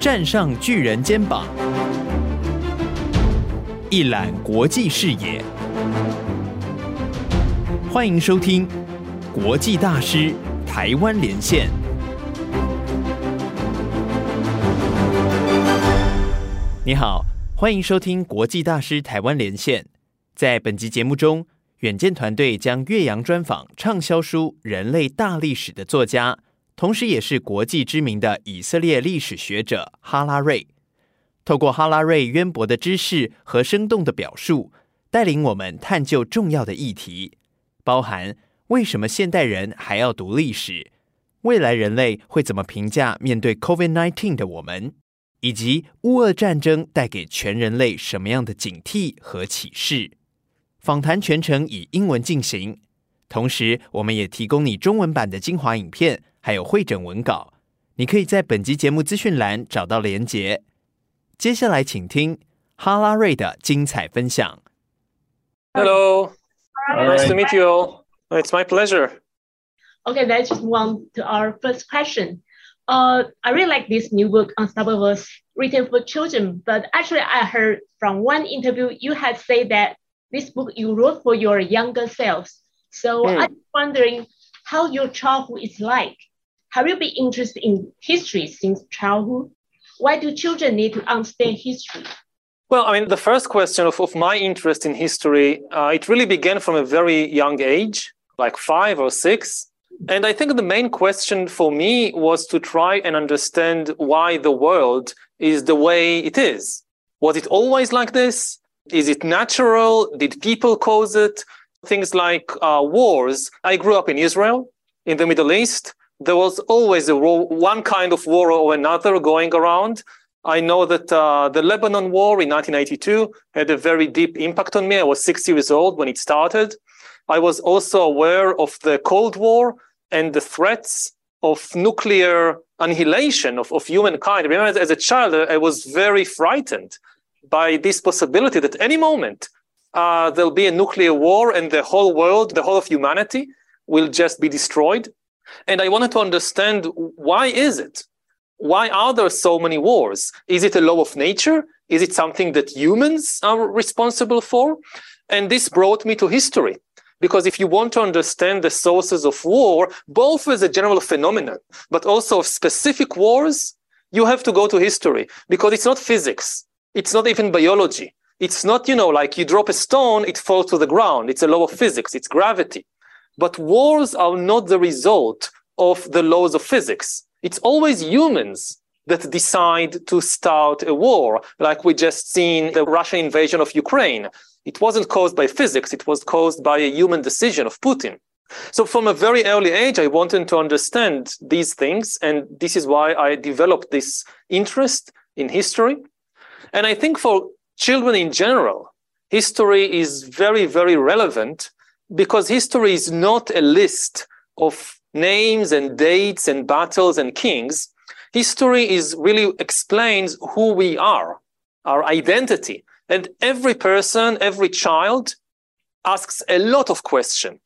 站上巨人肩膀，一览国际视野。欢迎收听《国际大师台湾连线》。你好，欢迎收听《国际大师台湾连线》。在本集节目中，远见团队将岳阳专访畅销书《人类大历史》的作家。同时，也是国际知名的以色列历史学者哈拉瑞。透过哈拉瑞渊博的知识和生动的表述，带领我们探究重要的议题，包含为什么现代人还要读历史，未来人类会怎么评价面对 COVID-19 的我们，以及乌俄战争带给全人类什么样的警惕和启示。访谈全程以英文进行，同时我们也提供你中文版的精华影片。还有会诊文稿，你可以在本集节目资讯栏找到连结。接下来，请听哈拉瑞的精彩分享。Hello, nice to meet you. It's my pleasure. Okay, let's move on to our first question. Uh, I really like this new book, Unstoppable, written for children. But actually, I heard from one interview you had said that this book you wrote for your younger selves. So mm. I'm wondering how your childhood is like. Have you been interested in history since childhood? Why do children need to understand history? Well, I mean, the first question of, of my interest in history, uh, it really began from a very young age, like five or six. And I think the main question for me was to try and understand why the world is the way it is. Was it always like this? Is it natural? Did people cause it? Things like uh, wars. I grew up in Israel, in the Middle East there was always a war, one kind of war or another going around. I know that uh, the Lebanon War in 1982 had a very deep impact on me. I was six years old when it started. I was also aware of the Cold War and the threats of nuclear annihilation of, of humankind. I remember as a child, I was very frightened by this possibility that any moment uh, there'll be a nuclear war and the whole world, the whole of humanity will just be destroyed. And I wanted to understand why is it? Why are there so many wars? Is it a law of nature? Is it something that humans are responsible for? And this brought me to history. Because if you want to understand the sources of war, both as a general phenomenon, but also of specific wars, you have to go to history because it's not physics. It's not even biology. It's not, you know, like you drop a stone, it falls to the ground. It's a law of physics. It's gravity. But wars are not the result of the laws of physics. It's always humans that decide to start a war, like we just seen the Russian invasion of Ukraine. It wasn't caused by physics, it was caused by a human decision of Putin. So from a very early age, I wanted to understand these things. And this is why I developed this interest in history. And I think for children in general, history is very, very relevant because history is not a list of names and dates and battles and kings. History is really explains who we are, our identity. And every person, every child asks a lot of questions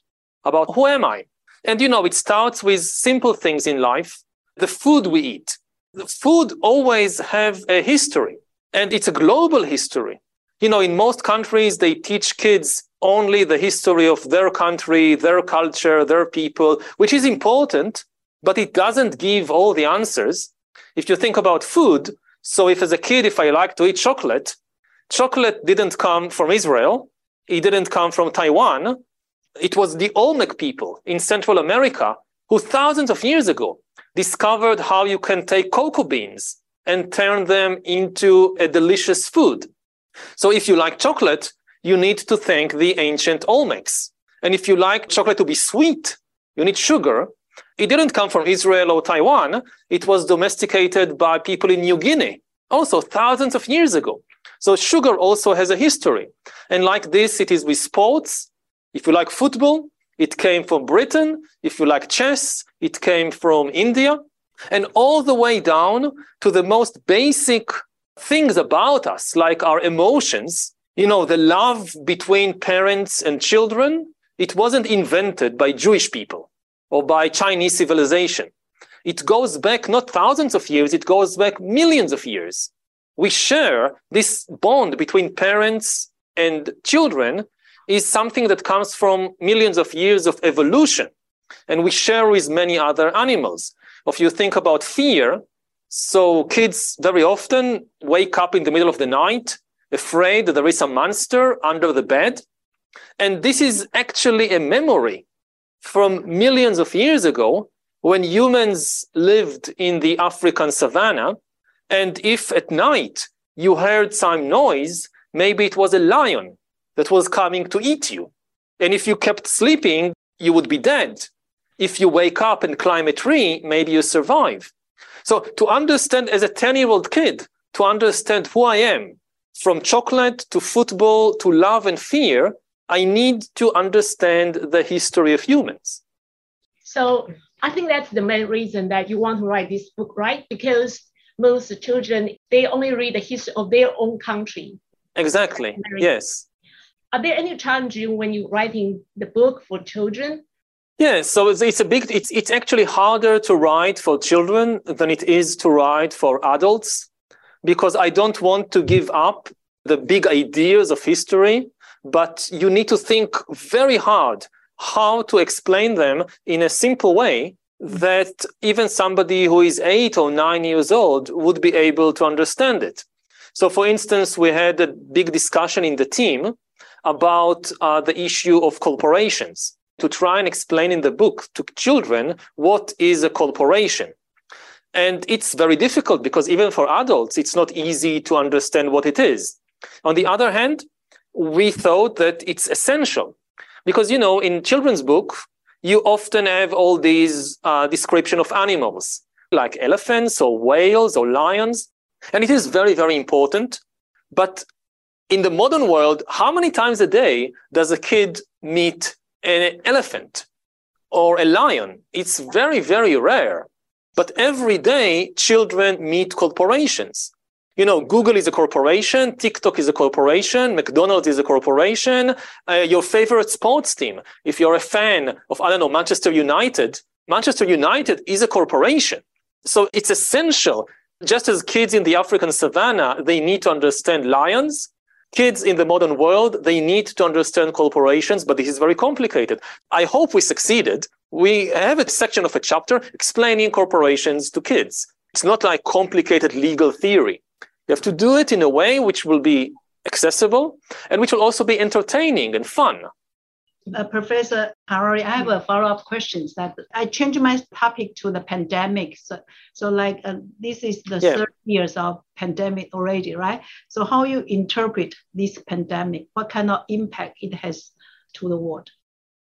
about who am I? And you know, it starts with simple things in life. The food we eat. The food always have a history and it's a global history. You know, in most countries, they teach kids only the history of their country, their culture, their people, which is important, but it doesn't give all the answers. If you think about food, so if as a kid, if I like to eat chocolate, chocolate didn't come from Israel. It didn't come from Taiwan. It was the Olmec people in Central America who thousands of years ago discovered how you can take cocoa beans and turn them into a delicious food. So if you like chocolate, you need to thank the ancient Olmecs. And if you like chocolate to be sweet, you need sugar. it didn't come from Israel or Taiwan. It was domesticated by people in New Guinea, also thousands of years ago. So sugar also has a history. And like this, it is with sports. If you like football, it came from Britain. If you like chess, it came from India. And all the way down to the most basic things about us, like our emotions, you know, the love between parents and children, it wasn't invented by Jewish people or by Chinese civilization. It goes back not thousands of years, it goes back millions of years. We share this bond between parents and children is something that comes from millions of years of evolution. And we share with many other animals. If you think about fear, so kids very often wake up in the middle of the night afraid that there is a monster under the bed. And this is actually a memory from millions of years ago when humans lived in the African savannah. And if at night you heard some noise, maybe it was a lion that was coming to eat you. And if you kept sleeping, you would be dead. If you wake up and climb a tree, maybe you survive. So to understand as a 10 year old kid, to understand who I am, from chocolate to football to love and fear, I need to understand the history of humans. So I think that's the main reason that you want to write this book, right? Because most children, they only read the history of their own country. Exactly. Yes. Are there any challenges when you're writing the book for children? Yeah, so it's, it's a big, it's, it's actually harder to write for children than it is to write for adults because I don't want to give up the big ideas of history, but you need to think very hard how to explain them in a simple way that even somebody who is eight or nine years old would be able to understand it. So, for instance, we had a big discussion in the team about uh, the issue of corporations to try and explain in the book to children what is a corporation. And it's very difficult because even for adults, it's not easy to understand what it is. On the other hand, we thought that it's essential because, you know, in children's book, you often have all these uh, description of animals like elephants or whales or lions. And it is very, very important. But in the modern world, how many times a day does a kid meet an elephant or a lion? It's very, very rare. But every day, children meet corporations. You know, Google is a corporation, TikTok is a corporation, McDonald's is a corporation, uh, your favorite sports team. If you're a fan of, I don't know, Manchester United, Manchester United is a corporation. So it's essential. Just as kids in the African savannah, they need to understand lions. Kids in the modern world, they need to understand corporations, but this is very complicated. I hope we succeeded we have a section of a chapter explaining corporations to kids. It's not like complicated legal theory. You have to do it in a way which will be accessible and which will also be entertaining and fun. Uh, Professor Harari, I have a follow-up question. That I changed my topic to the pandemic. So, so like uh, this is the yeah. third years of pandemic already, right? So how you interpret this pandemic? What kind of impact it has to the world?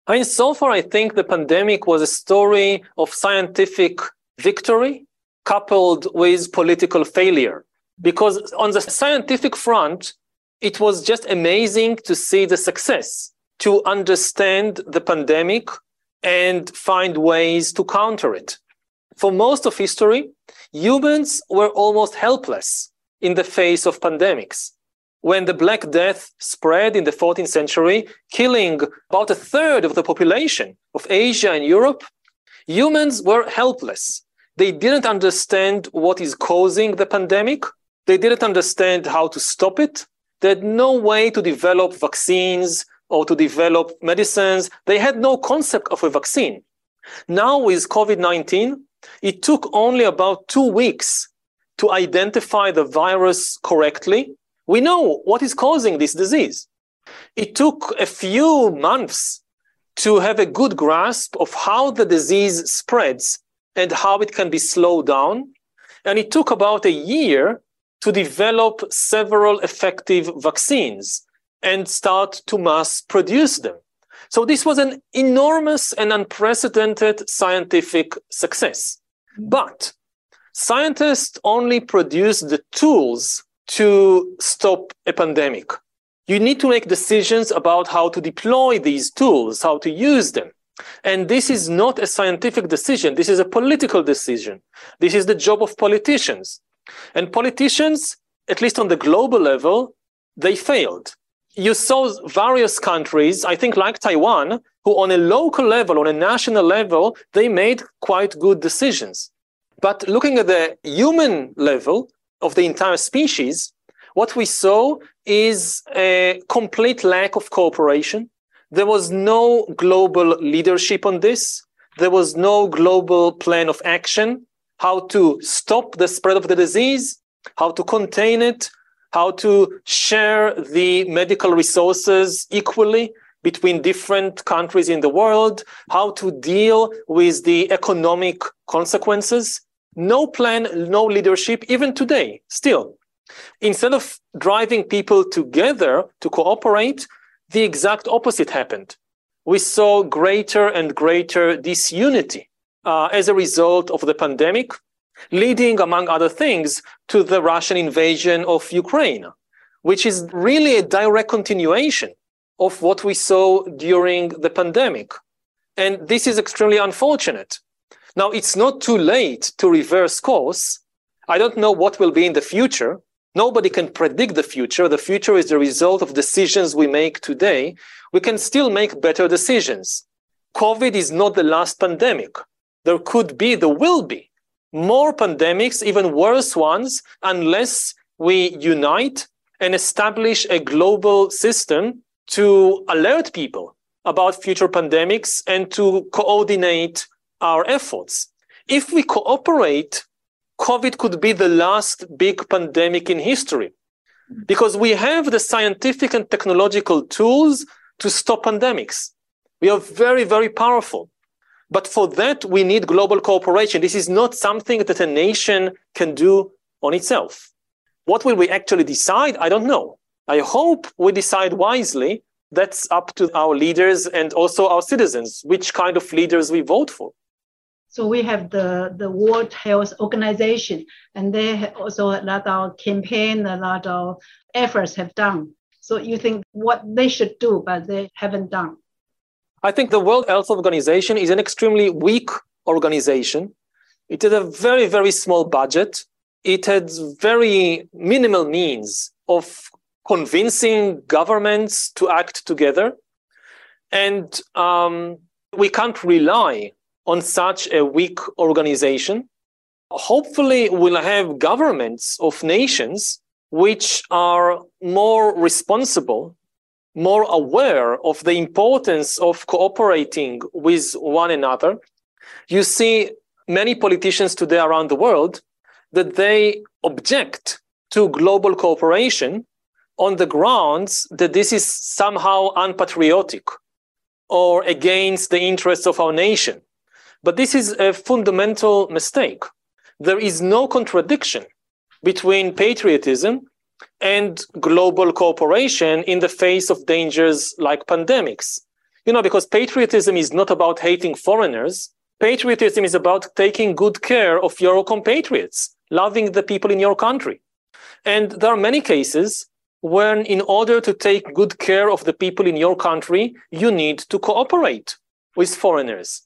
I mean, so far, I think the pandemic was a story of scientific victory coupled with political failure. Because on the scientific front, it was just amazing to see the success, to understand the pandemic and find ways to counter it. For most of history, humans were almost helpless in the face of pandemics when the Black Death spread in the 14th century, killing about a third of the population of Asia and Europe, humans were helpless. They didn't understand what is causing the pandemic. They didn't understand how to stop it. They had no way to develop vaccines or to develop medicines. They had no concept of a vaccine. Now, with COVID 19, it took only about two weeks to identify the virus correctly we know what is causing this disease. It took a few months to have a good grasp of how the disease spreads and how it can be slowed down. And it took about a year to develop several effective vaccines and start to mass produce them. So this was an enormous and unprecedented scientific success. But scientists only produce the tools to stop a pandemic. You need to make decisions about how to deploy these tools, how to use them. And this is not a scientific decision. This is a political decision. This is the job of politicians. And politicians, at least on the global level, they failed. You saw various countries, I think like Taiwan, who on a local level, on a national level, they made quite good decisions. But looking at the human level of the entire species, what we saw is a complete lack of cooperation. There was no global leadership on this. There was no global plan of action, how to stop the spread of the disease, how to contain it, how to share the medical resources equally between different countries in the world, how to deal with the economic consequences. No plan, no leadership, even today, still. Instead of driving people together to cooperate, the exact opposite happened. We saw greater and greater disunity uh, as a result of the pandemic, leading, among other things, to the Russian invasion of Ukraine, which is really a direct continuation of what we saw during the pandemic. And this is extremely unfortunate. Now, it's not too late to reverse course. I don't know what will be in the future. Nobody can predict the future. The future is the result of decisions we make today. We can still make better decisions. COVID is not the last pandemic. There could be, there will be more pandemics, even worse ones, unless we unite and establish a global system to alert people about future pandemics and to coordinate our efforts. If we cooperate COVID could be the last big pandemic in history because we have the scientific and technological tools to stop pandemics. We are very, very powerful. But for that, we need global cooperation. This is not something that a nation can do on itself. What will we actually decide? I don't know. I hope we decide wisely. That's up to our leaders and also our citizens, which kind of leaders we vote for. So we have the, the World Health Organization, and they also a lot of campaign, a lot of efforts have done. So you think what they should do, but they haven't done. I think the World Health Organization is an extremely weak organization. It had a very, very small budget. It had very minimal means of convincing governments to act together. And um, we can't rely on such a weak organization. Hopefully, we'll have governments of nations which are more responsible, more aware of the importance of cooperating with one another. You see many politicians today around the world that they object to global cooperation on the grounds that this is somehow unpatriotic or against the interests of our nation. But this is a fundamental mistake. There is no contradiction between patriotism and global cooperation in the face of dangers like pandemics. You know, because patriotism is not about hating foreigners. Patriotism is about taking good care of your compatriots, loving the people in your country. And there are many cases when, in order to take good care of the people in your country, you need to cooperate with foreigners.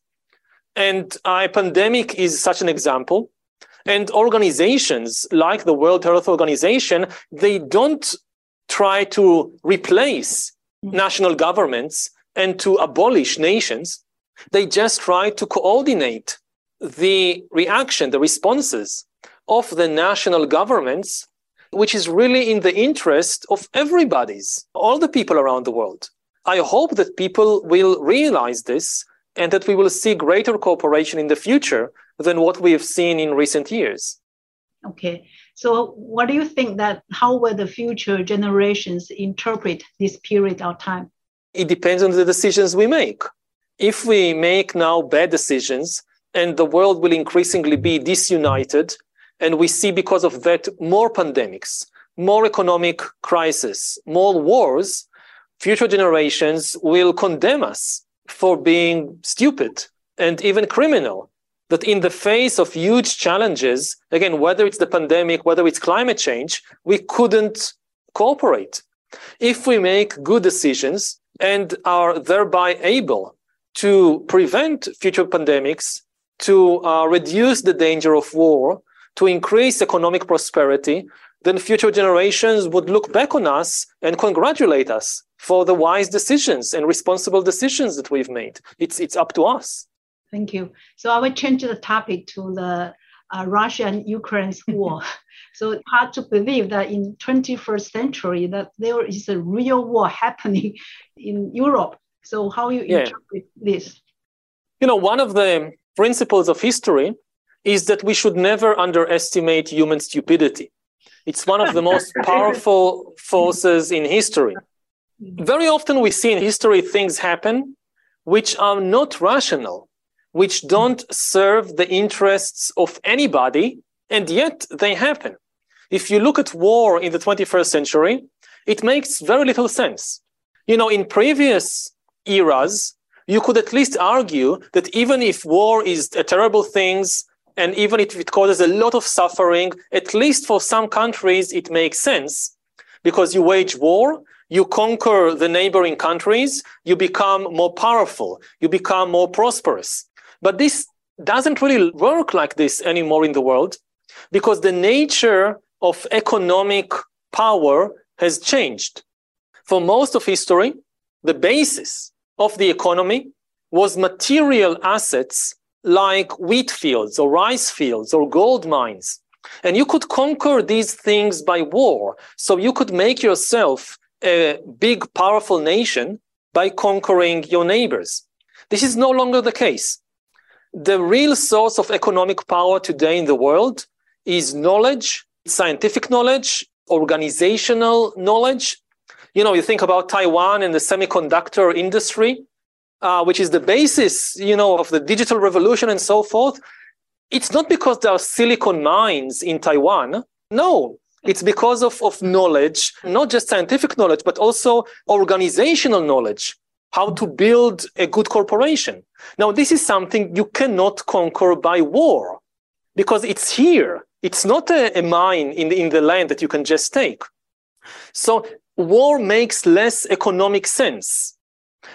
And a pandemic is such an example. And organizations like the World Health Organization, they don't try to replace mm-hmm. national governments and to abolish nations. They just try to coordinate the reaction, the responses of the national governments, which is really in the interest of everybody's, all the people around the world. I hope that people will realize this and that we will see greater cooperation in the future than what we have seen in recent years. Okay. So what do you think that how will the future generations interpret this period of time? It depends on the decisions we make. If we make now bad decisions and the world will increasingly be disunited and we see because of that more pandemics, more economic crisis, more wars, future generations will condemn us for being stupid and even criminal. That in the face of huge challenges, again, whether it's the pandemic, whether it's climate change, we couldn't cooperate. If we make good decisions and are thereby able to prevent future pandemics, to uh, reduce the danger of war, to increase economic prosperity, then future generations would look back on us and congratulate us for the wise decisions and responsible decisions that we've made. It's, it's up to us. Thank you. So I will change the topic to the uh, Russia and Ukraine's war. so it's hard to believe that in 21st century that there is a real war happening in Europe. So how you yeah. interpret this? You know, one of the principles of history is that we should never underestimate human stupidity. It's one of the most powerful forces in history. Very often we see in history things happen which are not rational, which don't serve the interests of anybody, and yet they happen. If you look at war in the 21st century, it makes very little sense. You know, in previous eras, you could at least argue that even if war is a terrible thing, and even if it causes a lot of suffering, at least for some countries, it makes sense because you wage war, you conquer the neighboring countries, you become more powerful, you become more prosperous. But this doesn't really work like this anymore in the world because the nature of economic power has changed. For most of history, the basis of the economy was material assets like wheat fields or rice fields or gold mines. And you could conquer these things by war. So you could make yourself a big, powerful nation by conquering your neighbors. This is no longer the case. The real source of economic power today in the world is knowledge, scientific knowledge, organizational knowledge. You know, you think about Taiwan and the semiconductor industry uh, which is the basis, you know, of the digital revolution and so forth, it's not because there are silicon mines in Taiwan. No, it's because of, of knowledge, not just scientific knowledge, but also organizational knowledge, how to build a good corporation. Now, this is something you cannot conquer by war because it's here. It's not a, a mine in the, in the land that you can just take. So war makes less economic sense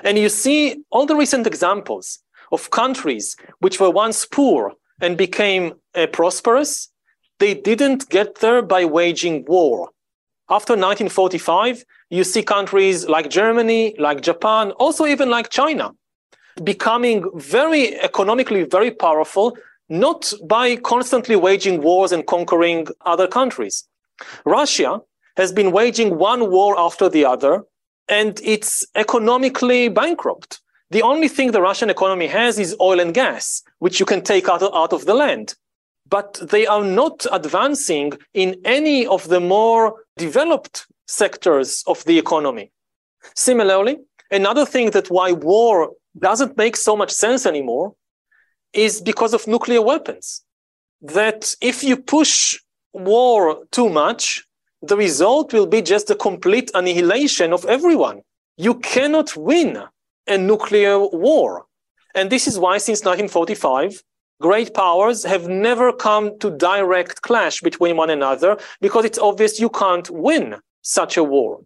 and you see all the recent examples of countries which were once poor and became uh, prosperous, they didn't get there by waging war. After 1945, you see countries like Germany, like Japan, also even like China, becoming very economically very powerful, not by constantly waging wars and conquering other countries. Russia has been waging one war after the other and it's economically bankrupt. The only thing the Russian economy has is oil and gas, which you can take out of, out of the land. But they are not advancing in any of the more developed sectors of the economy. Similarly, another thing that why war doesn't make so much sense anymore is because of nuclear weapons. That if you push war too much, the result will be just a complete annihilation of everyone. You cannot win a nuclear war. And this is why, since 1945, great powers have never come to direct clash between one another because it's obvious you can't win such a war.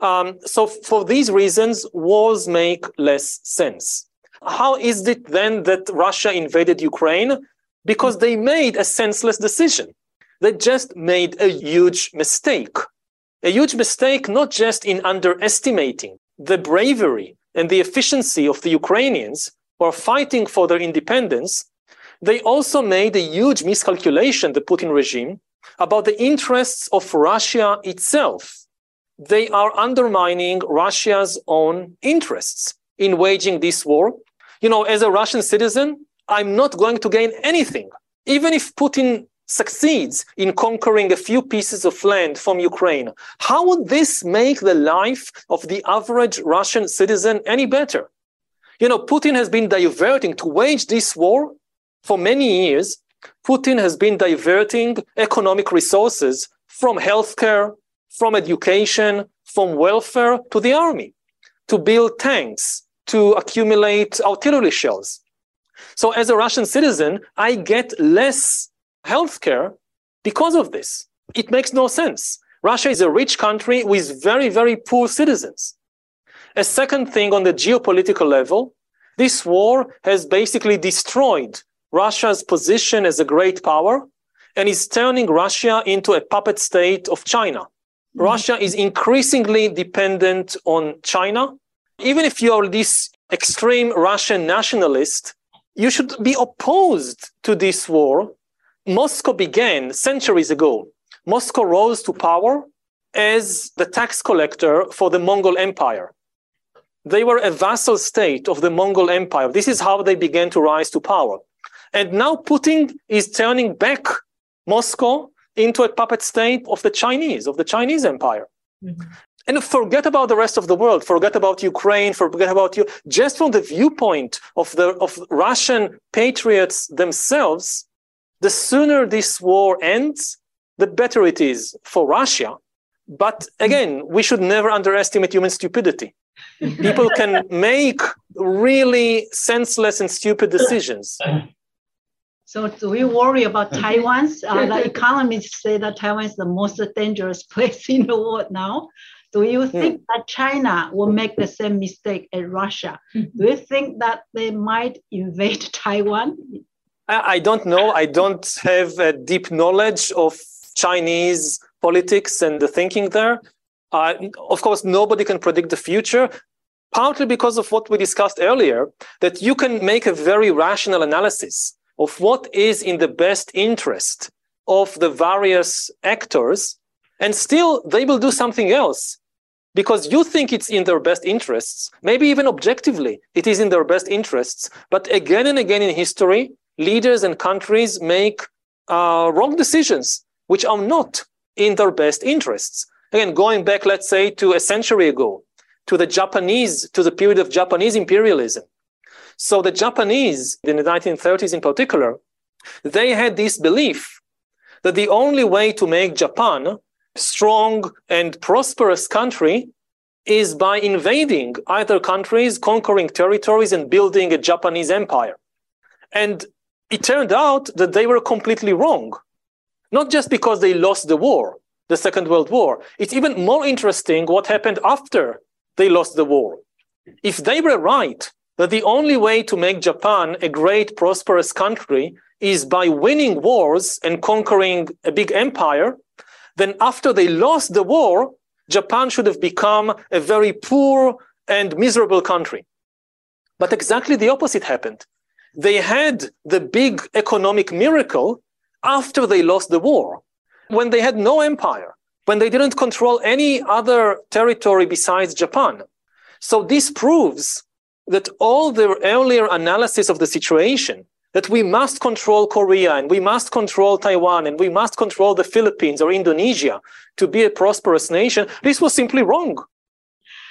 Um, so, for these reasons, wars make less sense. How is it then that Russia invaded Ukraine? Because they made a senseless decision they just made a huge mistake. A huge mistake, not just in underestimating the bravery and the efficiency of the Ukrainians who are fighting for their independence, they also made a huge miscalculation, the Putin regime, about the interests of Russia itself. They are undermining Russia's own interests in waging this war. You know, as a Russian citizen, I'm not going to gain anything. Even if Putin succeeds in conquering a few pieces of land from Ukraine, how would this make the life of the average Russian citizen any better? You know, Putin has been diverting to wage this war for many years. Putin has been diverting economic resources from healthcare, from education, from welfare to the army. to build tanks, to accumulate artillery shells. So, as a Russian citizen, I get less healthcare because of this. It makes no sense. Russia is a rich country with very, very poor citizens. A second thing on the geopolitical level, this war has basically destroyed Russia's position as a great power and is turning Russia into a puppet state of China. Mm-hmm. Russia is increasingly dependent on China. Even if you are this extreme Russian nationalist, you should be opposed to this war. Moscow began centuries ago. Moscow rose to power as the tax collector for the Mongol Empire. They were a vassal state of the Mongol Empire. This is how they began to rise to power. And now Putin is turning back Moscow into a puppet state of the Chinese, of the Chinese empire. Mm-hmm. And forget about the rest of the world, forget about Ukraine, forget about you. Just from the viewpoint of the of Russian patriots themselves, the sooner this war ends, the better it is for Russia. But again, we should never underestimate human stupidity. People can make really senseless and stupid decisions. So do we worry about Taiwan? Uh, the economists say that Taiwan is the most dangerous place in the world now. Do you hmm. think that China will make the same mistake as Russia? Do you think that they might invade Taiwan? I don't know. I don't have a deep knowledge of Chinese politics and the thinking there. Uh, of course, nobody can predict the future, partly because of what we discussed earlier, that you can make a very rational analysis of what is in the best interest of the various actors, and still they will do something else because you think it's in their best interests, maybe even objectively, it is in their best interests. But again and again in history, leaders and countries make uh, wrong decisions, which are not in their best interests. Again, going back, let's say, to a century ago, to the Japanese, to the period of Japanese imperialism. So the Japanese, in the 1930s in particular, they had this belief that the only way to make Japan a strong and prosperous country is by invading other countries, conquering territories, and building a Japanese empire. And it turned out that they were completely wrong. Not just because they lost the war, the Second World War. It's even more interesting what happened after they lost the war. If they were right that the only way to make Japan a great, prosperous country is by winning wars and conquering a big empire, then after they lost the war, Japan should have become a very poor and miserable country. But exactly the opposite happened. They had the big economic miracle after they lost the war, when they had no empire, when they didn't control any other territory besides Japan. So this proves that all the earlier analysis of the situation that we must control Korea and we must control Taiwan and we must control the Philippines or Indonesia to be a prosperous nation, this was simply wrong.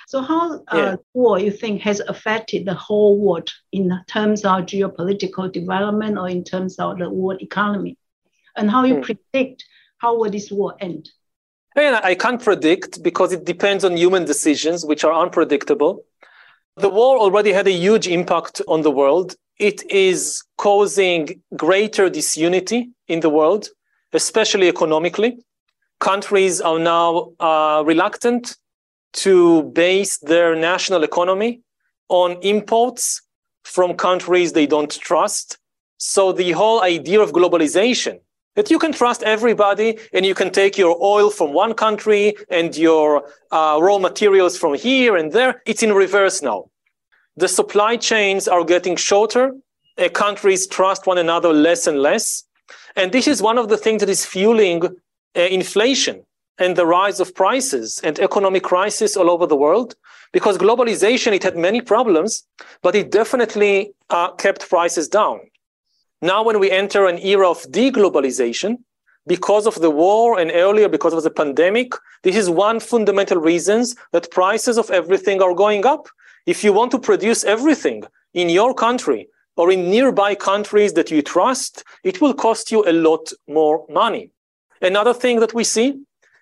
So, how uh, yeah. war you think has affected the whole world in terms of geopolitical development or in terms of the world economy, and how you hmm. predict how will this war end? I can't predict because it depends on human decisions, which are unpredictable. The war already had a huge impact on the world. It is causing greater disunity in the world, especially economically. Countries are now uh, reluctant to base their national economy on imports from countries they don't trust. So the whole idea of globalization that you can trust everybody and you can take your oil from one country and your uh, raw materials from here and there. It's in reverse now. The supply chains are getting shorter. Uh, countries trust one another less and less. And this is one of the things that is fueling uh, inflation and the rise of prices and economic crisis all over the world. Because globalization, it had many problems, but it definitely uh, kept prices down. Now, when we enter an era of deglobalization, because of the war and earlier because of the pandemic, this is one fundamental reasons that prices of everything are going up. If you want to produce everything in your country or in nearby countries that you trust, it will cost you a lot more money. Another thing that we see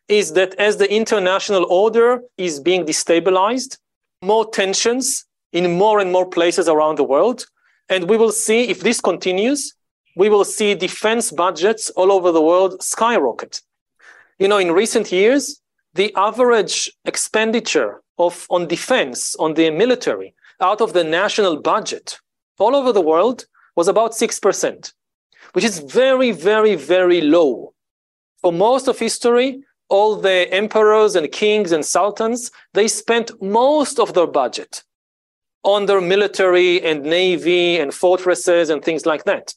is that as the international order is being destabilized, more tensions in more and more places around the world. And we will see if this continues, we will see defense budgets all over the world skyrocket. You know, in recent years, the average expenditure of on defense, on the military, out of the national budget all over the world was about 6%, which is very, very, very low. For most of history, all the emperors and kings and sultans, they spent most of their budget on their military and navy and fortresses and things like that.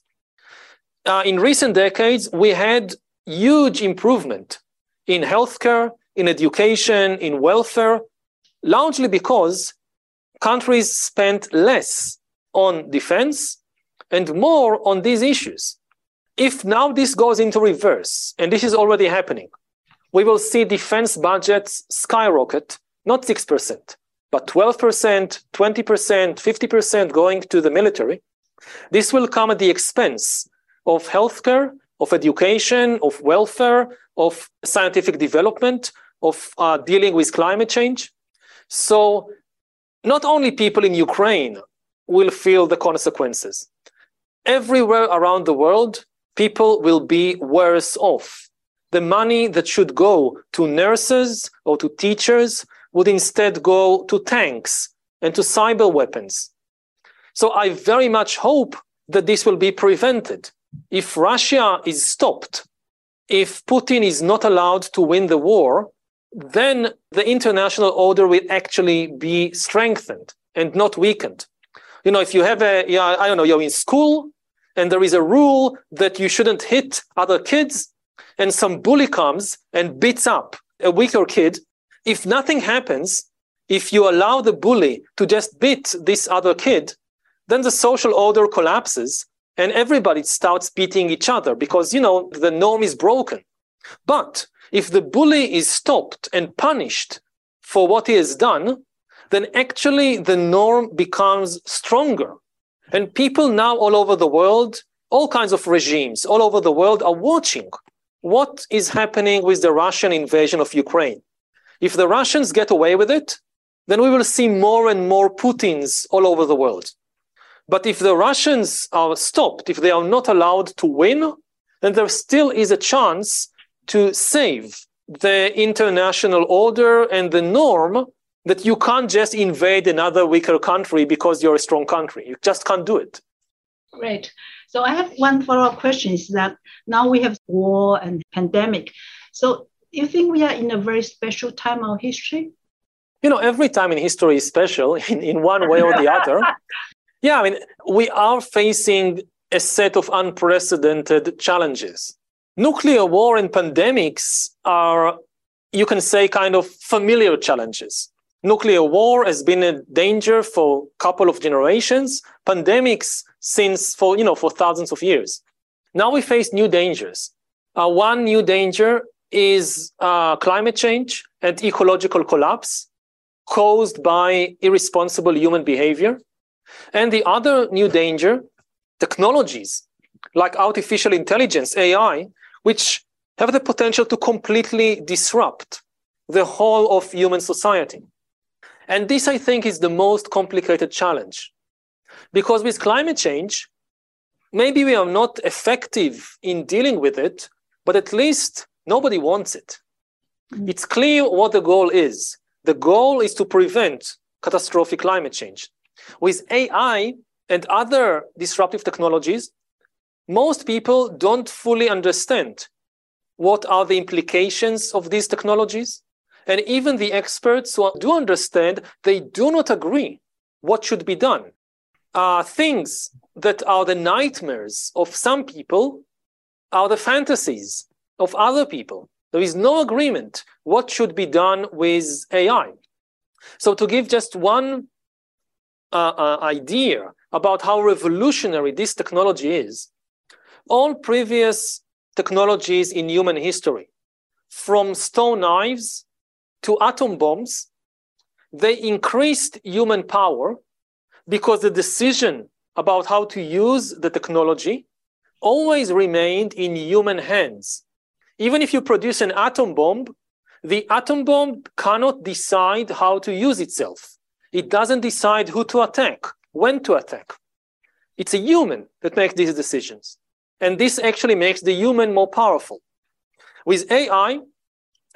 Uh, in recent decades, we had huge improvement in healthcare, in education, in welfare, largely because countries spent less on defense and more on these issues. If now this goes into reverse, and this is already happening, we will see defense budgets skyrocket, not 6%, but 12%, 20%, 50% going to the military. This will come at the expense of healthcare, of education, of welfare, of scientific development, of uh, dealing with climate change. So, not only people in Ukraine will feel the consequences, everywhere around the world, people will be worse off. The money that should go to nurses or to teachers would instead go to tanks and to cyber weapons. So I very much hope that this will be prevented. If Russia is stopped, if Putin is not allowed to win the war, then the international order will actually be strengthened and not weakened. You know, if you have a, yeah, I don't know, you're in school and there is a rule that you shouldn't hit other kids, and some bully comes and beats up a weaker kid, if nothing happens, if you allow the bully to just beat this other kid, then the social order collapses and everybody starts beating each other because, you know, the norm is broken. But if the bully is stopped and punished for what he has done, then actually the norm becomes stronger. And people now all over the world, all kinds of regimes all over the world are watching what is happening with the Russian invasion of Ukraine. If the Russians get away with it, then we will see more and more Putins all over the world. But if the Russians are stopped, if they are not allowed to win, then there still is a chance to save the international order and the norm that you can't just invade another weaker country because you're a strong country. You just can't do it. Great. So I have one follow-up question is that now we have war and pandemic. So you think we are in a very special time of history? You know, every time in history is special in, in one way or the other. yeah, I mean, we are facing a set of unprecedented challenges. Nuclear war and pandemics are, you can say, kind of familiar challenges nuclear war has been a danger for a couple of generations, pandemics since for, you know, for thousands of years. Now we face new dangers. Uh, one new danger is uh, climate change and ecological collapse caused by irresponsible human behavior. And the other new danger, technologies like artificial intelligence, AI, which have the potential to completely disrupt the whole of human society. And this, I think, is the most complicated challenge. Because with climate change, maybe we are not effective in dealing with it, but at least nobody wants it. Mm. It's clear what the goal is. The goal is to prevent catastrophic climate change. With AI and other disruptive technologies, most people don't fully understand what are the implications of these technologies and even the experts who do understand, they do not agree what should be done. Uh, things that are the nightmares of some people are the fantasies of other people. There is no agreement what should be done with AI. So, to give just one uh, uh, idea about how revolutionary this technology is, all previous technologies in human history, from stone knives to atom bombs, they increased human power because the decision about how to use the technology always remained in human hands. Even if you produce an atom bomb, the atom bomb cannot decide how to use itself. It doesn't decide who to attack, when to attack. It's a human that makes these decisions. And this actually makes the human more powerful. With AI,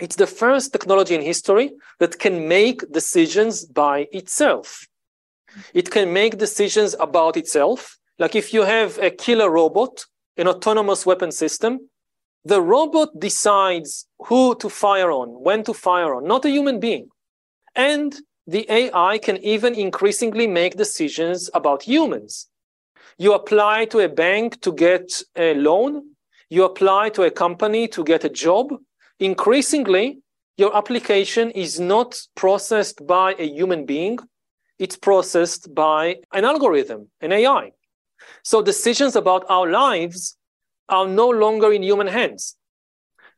it's the first technology in history that can make decisions by itself. It can make decisions about itself. Like if you have a killer robot, an autonomous weapon system, the robot decides who to fire on, when to fire on, not a human being. And the AI can even increasingly make decisions about humans. You apply to a bank to get a loan, you apply to a company to get a job. Increasingly, your application is not processed by a human being, it's processed by an algorithm, an AI. So decisions about our lives are no longer in human hands.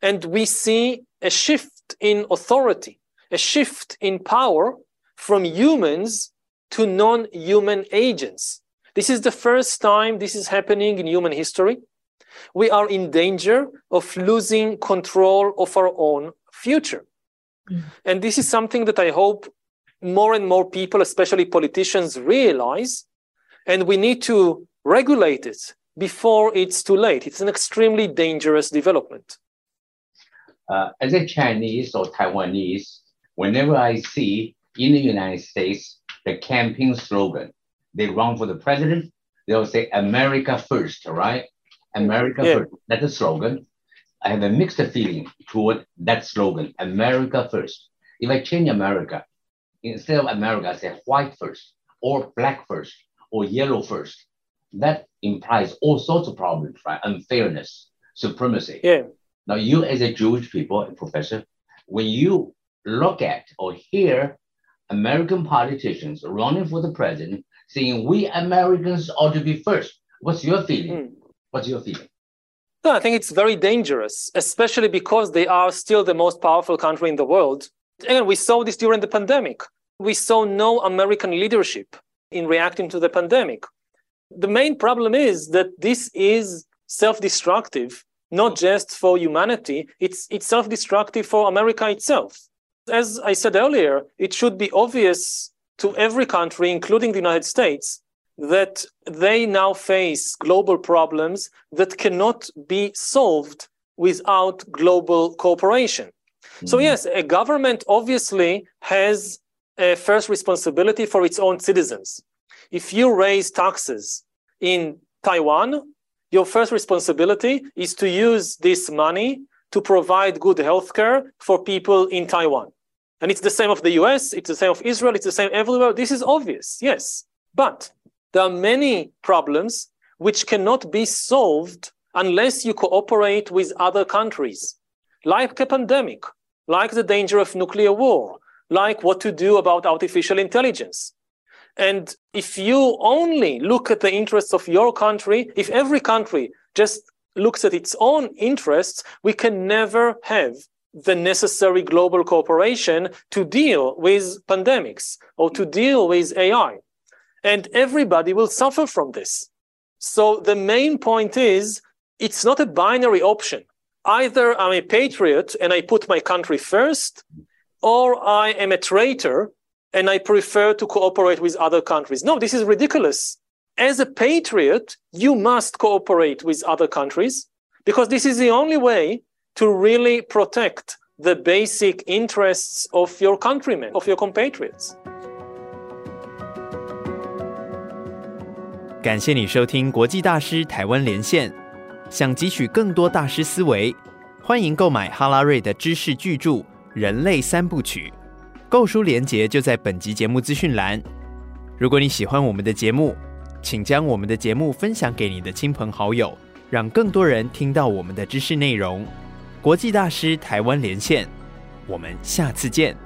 And we see a shift in authority, a shift in power from humans to non human agents. This is the first time this is happening in human history. We are in danger of losing control of our own future. Mm. And this is something that I hope more and more people, especially politicians, realize. And we need to regulate it before it's too late. It's an extremely dangerous development. Uh, as a Chinese or Taiwanese, whenever I see in the United States the campaign slogan, they run for the president, they'll say America first, right? America yeah. first. That's the slogan. I have a mixed feeling toward that slogan, America first. If I change America, instead of America, I say white first, or black first, or yellow first. That implies all sorts of problems, right? Unfairness, supremacy. Yeah. Now, you as a Jewish people, professor, when you look at or hear American politicians running for the president saying we Americans ought to be first, what's your feeling? Mm. What's your feeling? No, I think it's very dangerous, especially because they are still the most powerful country in the world. Again, we saw this during the pandemic. We saw no American leadership in reacting to the pandemic. The main problem is that this is self destructive, not just for humanity, it's, it's self destructive for America itself. As I said earlier, it should be obvious to every country, including the United States, that they now face global problems that cannot be solved without global cooperation. Mm-hmm. So, yes, a government obviously has a first responsibility for its own citizens. If you raise taxes in Taiwan, your first responsibility is to use this money to provide good healthcare for people in Taiwan. And it's the same of the US, it's the same of Israel, it's the same everywhere. This is obvious, yes. But there are many problems which cannot be solved unless you cooperate with other countries, like a pandemic, like the danger of nuclear war, like what to do about artificial intelligence. And if you only look at the interests of your country, if every country just looks at its own interests, we can never have the necessary global cooperation to deal with pandemics or to deal with AI. And everybody will suffer from this. So the main point is it's not a binary option. Either I'm a patriot and I put my country first, or I am a traitor and I prefer to cooperate with other countries. No, this is ridiculous. As a patriot, you must cooperate with other countries because this is the only way to really protect the basic interests of your countrymen, of your compatriots. 感谢你收听国际大师台湾连线。想汲取更多大师思维，欢迎购买哈拉瑞的知识巨著《人类三部曲》。 购书连结就在本集节目资讯栏。如果你喜欢我们的节目，请将我们的节目分享给你的亲朋好友，让更多人听到我们的知识内容。国际大师台湾连线，我们下次见。